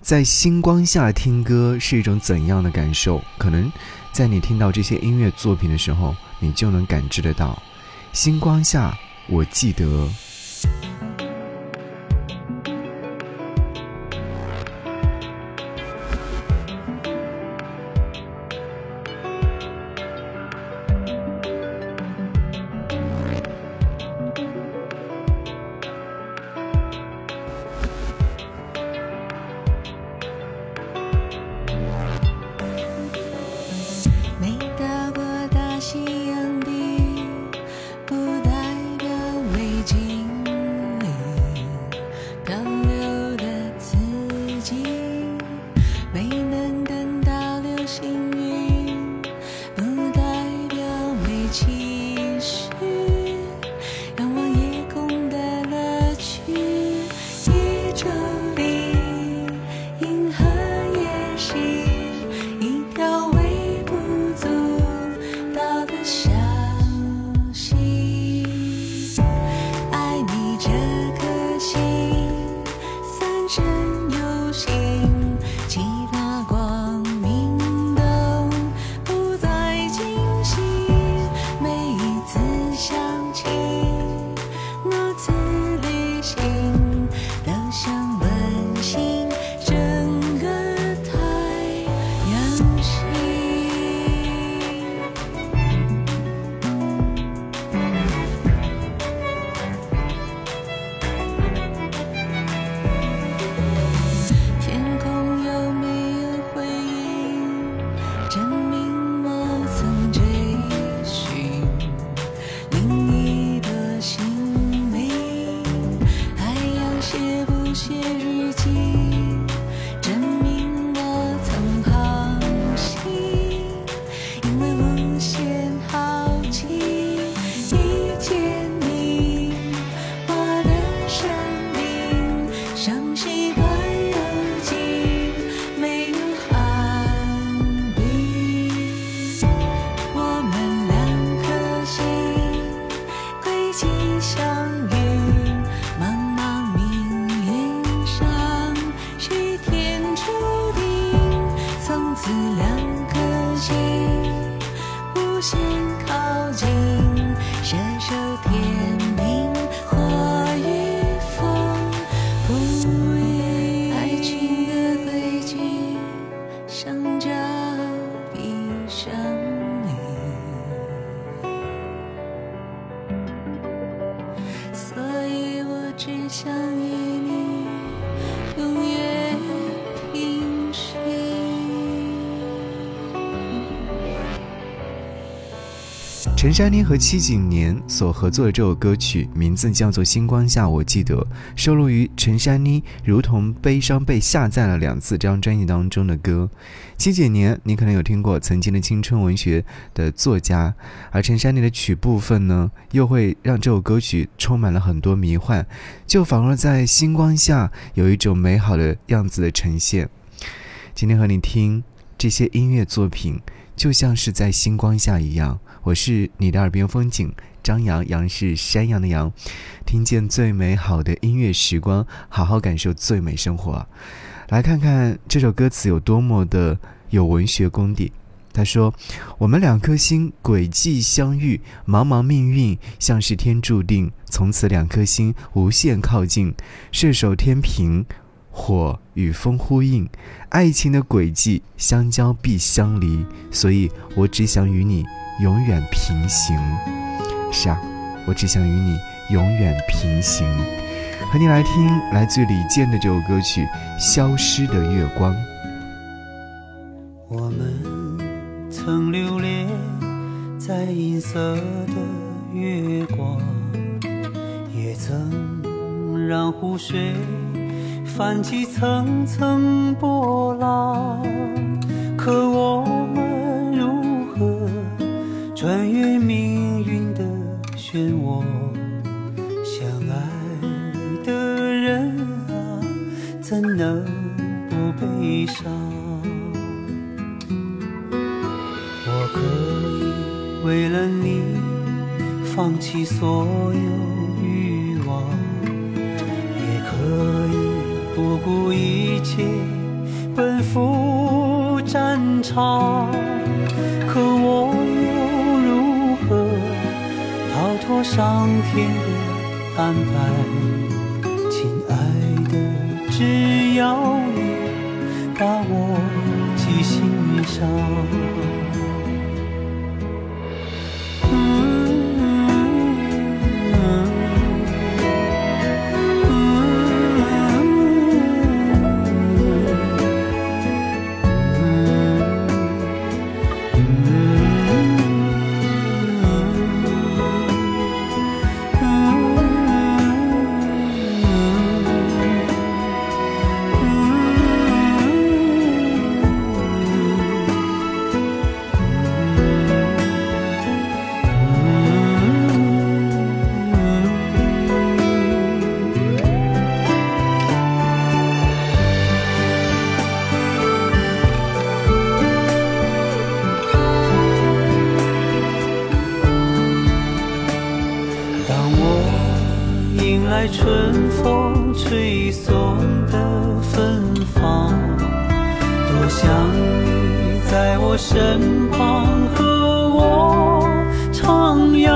在星光下听歌是一种怎样的感受？可能在你听到这些音乐作品的时候，你就能感知得到。星光下，我记得。深。思量。陈珊妮和戚景年所合作的这首歌曲，名字叫做《星光下》，我记得收录于陈珊妮《如同悲伤被下载了两次》这张专辑当中的歌。戚景年，你可能有听过，曾经的青春文学的作家，而陈珊妮的曲部分呢，又会让这首歌曲充满了很多迷幻，就仿若在星光下有一种美好的样子的呈现。今天和你听这些音乐作品，就像是在星光下一样。我是你的耳边风景，张扬，杨是山羊的羊，听见最美好的音乐时光，好好感受最美生活。来看看这首歌词有多么的有文学功底。他说：“我们两颗心轨迹相遇，茫茫命运像是天注定，从此两颗心无限靠近，射手天平，火与风呼应，爱情的轨迹相交必相离，所以我只想与你。”永远平行，是啊，我只想与你永远平行。和你来听来自李健的这首歌曲《消失的月光》。我们曾留恋在银色的月光，也曾让湖水泛起层层波浪，可我。穿越命运的漩涡，相爱的人啊，怎能不悲伤？我可以为了你放弃所有欲望，也可以不顾一切奔赴战场，上天的安排？亲爱的，只要你把我记心上。吹送的芬芳，多想你在我身旁和我徜徉。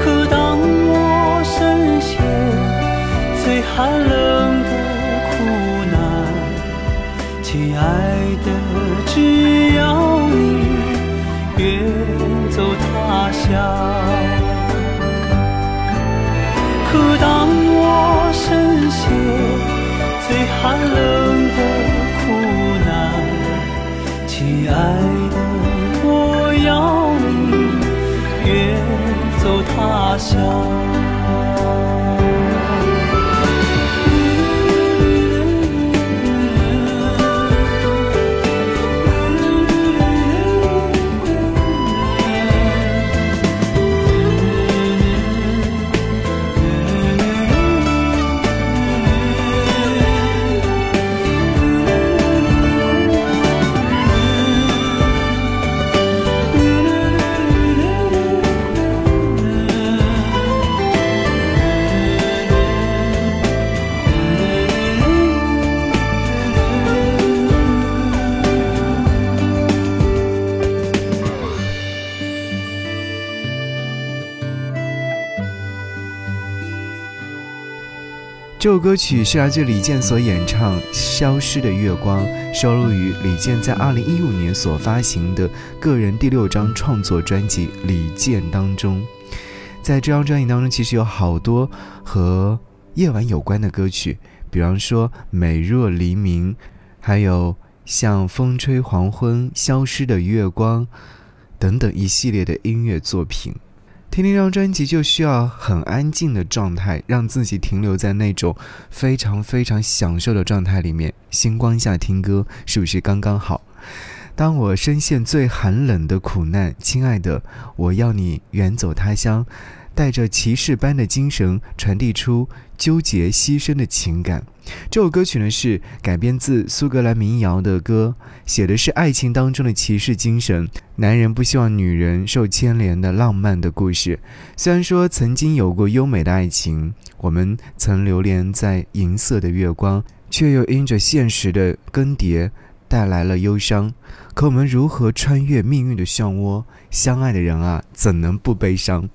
可当我身陷最寒冷的苦难，亲爱的，寒冷的苦难，亲爱的，我要你远走他乡。这首歌曲是来自李健所演唱《消失的月光》，收录于李健在二零一五年所发行的个人第六张创作专辑《李健》当中。在这张专辑当中，其实有好多和夜晚有关的歌曲，比方说《美若黎明》，还有像《风吹黄昏》《消失的月光》等等一系列的音乐作品。听这张专辑就需要很安静的状态，让自己停留在那种非常非常享受的状态里面。星光下听歌是不是刚刚好？当我深陷最寒冷的苦难，亲爱的，我要你远走他乡。带着骑士般的精神，传递出纠结牺牲的情感。这首歌曲呢是改编自苏格兰民谣的歌，写的是爱情当中的骑士精神，男人不希望女人受牵连的浪漫的故事。虽然说曾经有过优美的爱情，我们曾流连在银色的月光，却又因着现实的更迭。带来了忧伤，可我们如何穿越命运的漩涡？相爱的人啊，怎能不悲伤？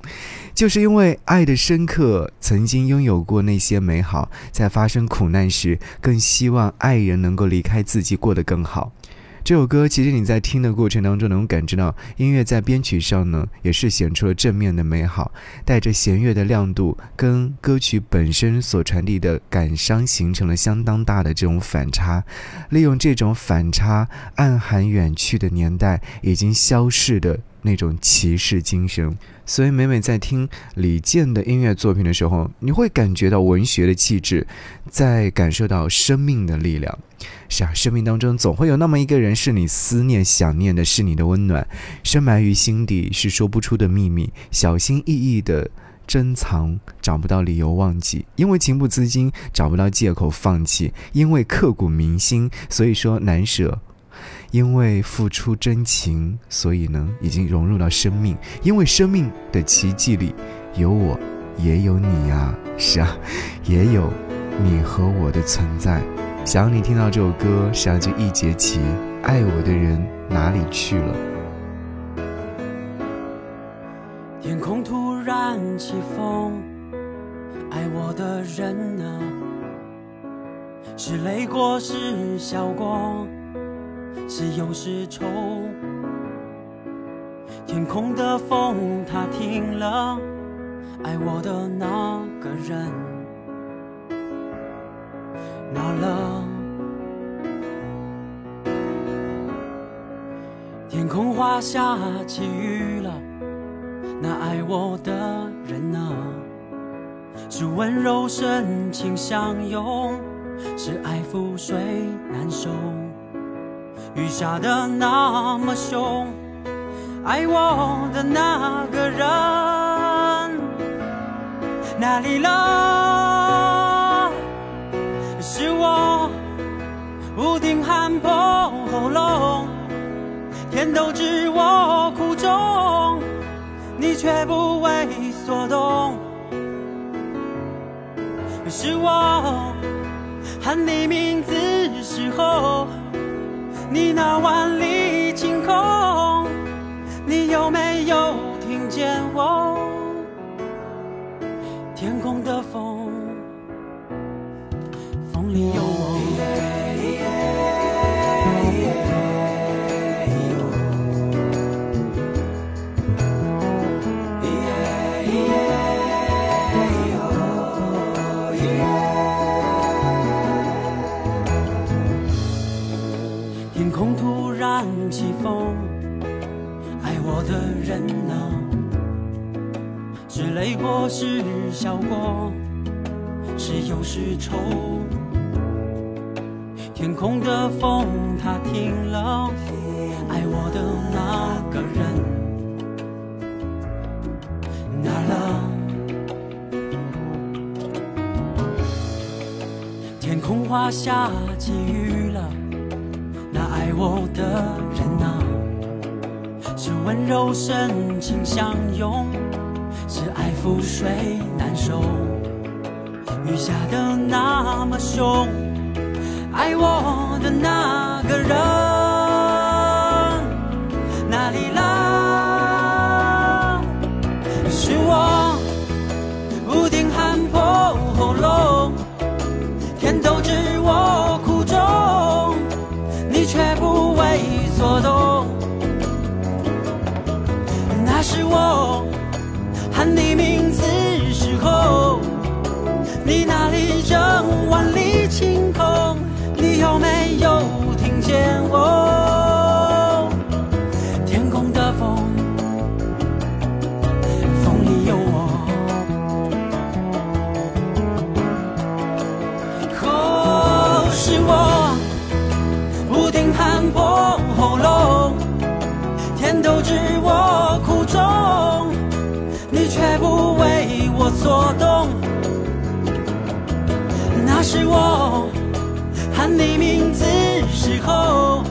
就是因为爱的深刻，曾经拥有过那些美好，在发生苦难时，更希望爱人能够离开自己，过得更好。这首歌其实你在听的过程当中能感知到，音乐在编曲上呢也是显出了正面的美好，带着弦乐的亮度，跟歌曲本身所传递的感伤形成了相当大的这种反差。利用这种反差，暗含远去的年代已经消逝的那种骑士精神。所以每每在听李健的音乐作品的时候，你会感觉到文学的气质，在感受到生命的力量。是啊，生命当中总会有那么一个人，是你思念、想念的，是你的温暖，深埋于心底，是说不出的秘密，小心翼翼的珍藏，找不到理由忘记，因为情不自禁，找不到借口放弃，因为刻骨铭心，所以说难舍。因为付出真情，所以呢，已经融入到生命。因为生命的奇迹里，有我，也有你呀。是啊，也有你和我的存在。想你听到这首歌，是要就一节起，爱我的人哪里去了？天空突然起风，爱我的人呢？是泪过，是笑过，是忧是愁。天空的风它停了，爱我的那个人哪了？天空画下起雨了，那爱我的人呢？是温柔深情相拥，是爱覆水难收，雨下的那么凶。爱我的那个人哪里了？是我不停喊破喉咙，天都知我苦衷，你却不为所动。是我喊你名字时候，你那万里晴空。你有没有听见我？突然起风。爱我的人呢？是泪过，是笑过，是忧是愁。天空的风它停了，爱我的那个人哪了？天空画下起雨，我的人啊？是温柔深情相拥，是爱覆水难收，雨下的那么凶，爱我的那个人是我喊你名字时候，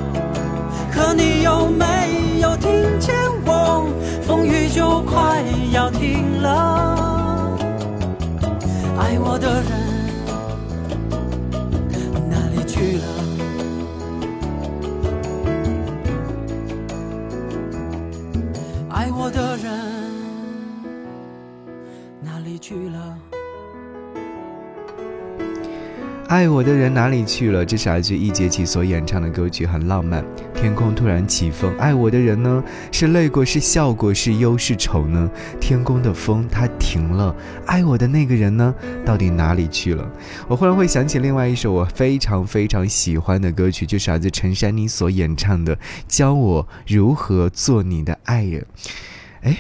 可你有没有听见我？风雨就快要停了，爱我的人。爱我的人哪里去了？这是来自易烊千所演唱的歌曲，很浪漫。天空突然起风，爱我的人呢？是泪过，是笑过，是忧是愁呢？天空的风它停了，爱我的那个人呢？到底哪里去了？我忽然会想起另外一首我非常非常喜欢的歌曲，就是来自陈珊妮所演唱的《教我如何做你的爱人》。哎。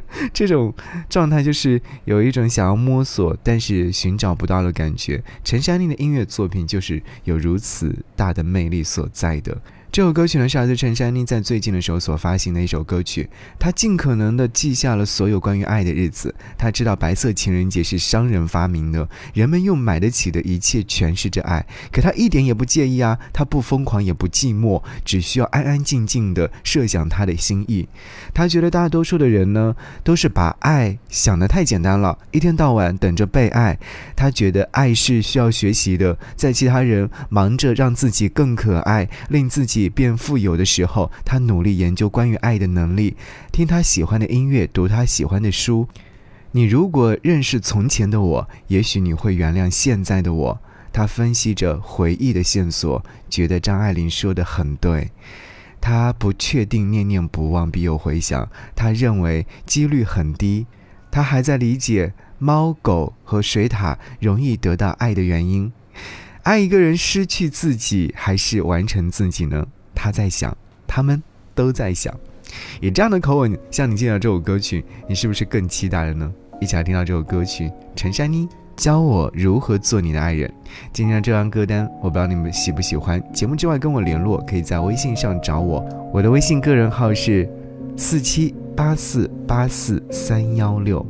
这种状态就是有一种想要摸索，但是寻找不到的感觉。陈珊妮的音乐作品就是有如此大的魅力所在的。这首歌曲呢是来自陈珊妮在最近的时候所发行的一首歌曲。她尽可能的记下了所有关于爱的日子。她知道白色情人节是商人发明的，人们用买得起的一切诠释着爱。可她一点也不介意啊，她不疯狂也不寂寞，只需要安安静静的设想她的心意。她觉得大多数的人呢都是把爱想得太简单了，一天到晚等着被爱。她觉得爱是需要学习的，在其他人忙着让自己更可爱，令自己。变富有的时候，他努力研究关于爱的能力，听他喜欢的音乐，读他喜欢的书。你如果认识从前的我，也许你会原谅现在的我。他分析着回忆的线索，觉得张爱玲说的很对。他不确定念念不忘必有回响，他认为几率很低。他还在理解猫狗和水獭容易得到爱的原因。爱一个人，失去自己还是完成自己呢？他在想，他们都在想。以这样的口吻向你介绍这首歌曲，你是不是更期待了呢？一起来听到这首歌曲，陈珊妮教我如何做你的爱人。今天的这张歌单，我不知道你们喜不喜欢。节目之外跟我联络，可以在微信上找我，我的微信个人号是四七八四八四三幺六。